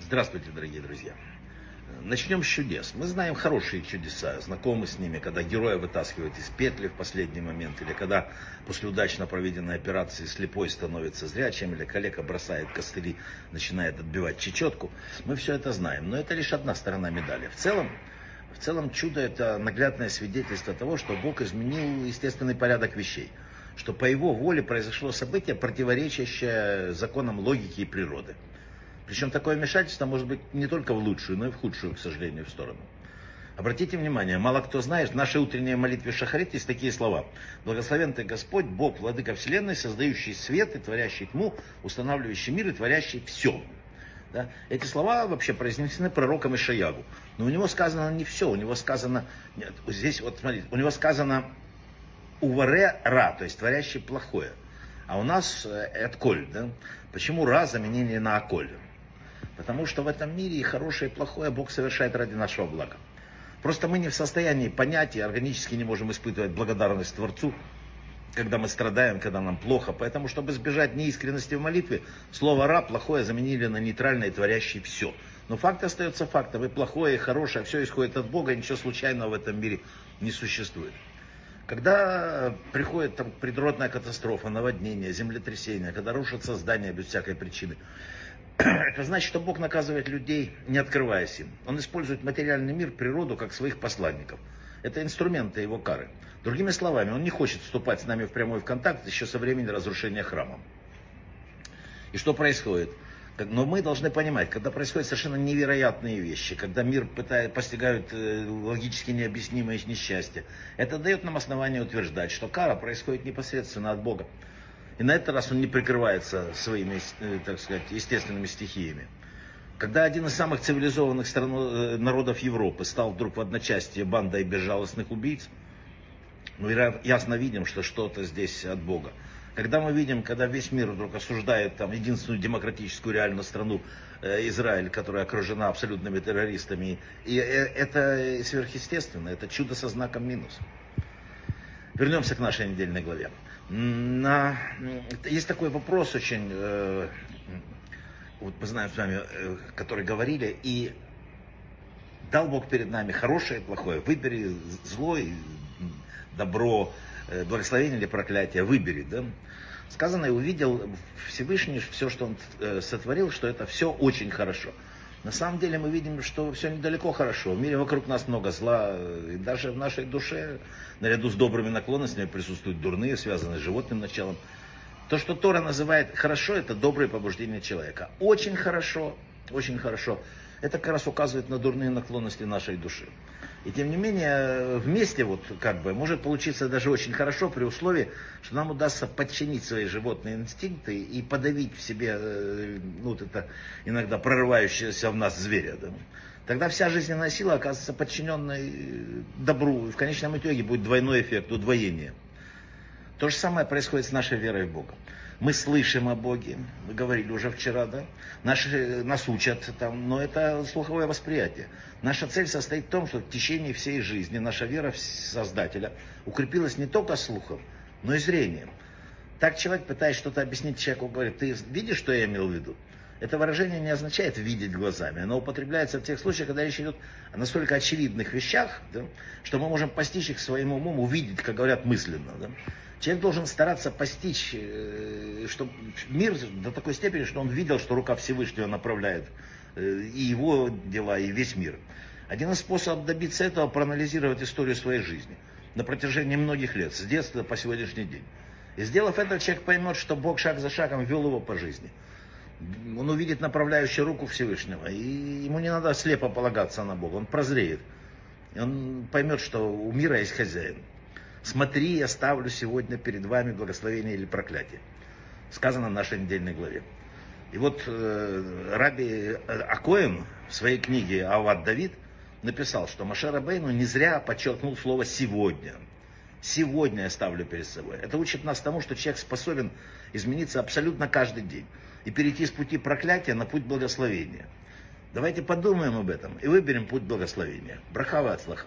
Здравствуйте, дорогие друзья. Начнем с чудес. Мы знаем хорошие чудеса, знакомы с ними, когда героя вытаскивают из петли в последний момент, или когда после удачно проведенной операции слепой становится зрячим, или коллега бросает костыли, начинает отбивать чечетку. Мы все это знаем, но это лишь одна сторона медали. В целом, в целом чудо это наглядное свидетельство того, что Бог изменил естественный порядок вещей что по его воле произошло событие, противоречащее законам логики и природы. Причем такое вмешательство может быть не только в лучшую, но и в худшую, к сожалению, в сторону. Обратите внимание, мало кто знает, в нашей утренней молитве Шахарит есть такие слова. Благословен ты Господь, Бог, Владыка Вселенной, создающий свет и творящий тьму, устанавливающий мир и творящий все. Да? Эти слова вообще произнесены пророком Ишаягу. Но у него сказано не все, у него сказано, нет, здесь вот смотрите, у него сказано Уваре Ра, то есть творящий плохое. А у нас э, Этколь, да? Почему Ра заменили на Аколь? Потому что в этом мире и хорошее, и плохое Бог совершает ради нашего блага. Просто мы не в состоянии понять и органически не можем испытывать благодарность Творцу, когда мы страдаем, когда нам плохо. Поэтому, чтобы избежать неискренности в молитве, слово «ра» плохое заменили на нейтральное, творящее все. Но факт остается фактом. И плохое, и хорошее, все исходит от Бога, ничего случайного в этом мире не существует. Когда приходит там природная катастрофа, наводнение, землетрясение, когда рушатся здания без всякой причины, это значит, что Бог наказывает людей, не открываясь им. Он использует материальный мир, природу, как своих посланников. Это инструменты его кары. Другими словами, он не хочет вступать с нами в прямой контакт еще со времени разрушения храма. И что происходит? Но мы должны понимать, когда происходят совершенно невероятные вещи, когда мир пытает, постигают э, логически необъяснимое несчастье, это дает нам основание утверждать, что кара происходит непосредственно от Бога. И на этот раз он не прикрывается своими, э, так сказать, естественными стихиями. Когда один из самых цивилизованных стран, э, народов Европы стал вдруг в одночасье бандой безжалостных убийц, мы ясно видим, что что-то здесь от Бога. Когда мы видим, когда весь мир вдруг осуждает там единственную демократическую реальную страну э, Израиль, которая окружена абсолютными террористами, и это сверхъестественно, это чудо со знаком минус. Вернемся к нашей недельной главе. На... Есть такой вопрос очень, э, вот мы знаем с вами, э, который говорили, и дал Бог перед нами хорошее и плохое. Выбери зло добро, э, благословение или проклятие, выбери. Да? Сказано, и увидел Всевышний все, что он э, сотворил, что это все очень хорошо. На самом деле мы видим, что все недалеко хорошо. В мире вокруг нас много зла. И даже в нашей душе, наряду с добрыми наклонностями, присутствуют дурные, связанные с животным началом. То, что Тора называет хорошо, это добрые побуждения человека. Очень хорошо, очень хорошо. Это как раз указывает на дурные наклонности нашей души. И тем не менее, вместе вот как бы может получиться даже очень хорошо при условии, что нам удастся подчинить свои животные инстинкты и подавить в себе, э, ну вот это иногда прорывающееся в нас зверя. Да? Тогда вся жизненная сила оказывается подчиненной добру. И в конечном итоге будет двойной эффект, удвоение. То же самое происходит с нашей верой в Бога. Мы слышим о Боге, мы говорили уже вчера, да? Наши, нас учат там, но это слуховое восприятие. Наша цель состоит в том, что в течение всей жизни наша вера в Создателя укрепилась не только слухом, но и зрением. Так человек, пытаясь что-то объяснить человеку, говорит, ты видишь, что я имел в виду? Это выражение не означает видеть глазами. Оно употребляется в тех случаях, когда речь идет о настолько очевидных вещах, да, что мы можем постичь их своим умом, увидеть, как говорят, мысленно. Да. Человек должен стараться постичь э, что мир до такой степени, что он видел, что рука Всевышнего направляет э, и его дела, и весь мир. Один из способов добиться этого – проанализировать историю своей жизни на протяжении многих лет, с детства по сегодняшний день. И сделав это, человек поймет, что Бог шаг за шагом вел его по жизни. Он увидит направляющую руку Всевышнего, и ему не надо слепо полагаться на Бога, он прозреет. И он поймет, что у мира есть хозяин. Смотри, я ставлю сегодня перед вами благословение или проклятие. Сказано в нашей недельной главе. И вот э, Раби Акоин в своей книге Ават Давид написал, что Машер Абейну не зря подчеркнул слово «сегодня». Сегодня я ставлю перед собой. Это учит нас тому, что человек способен измениться абсолютно каждый день и перейти с пути проклятия на путь благословения. Давайте подумаем об этом и выберем путь благословения. Брахава от слаха.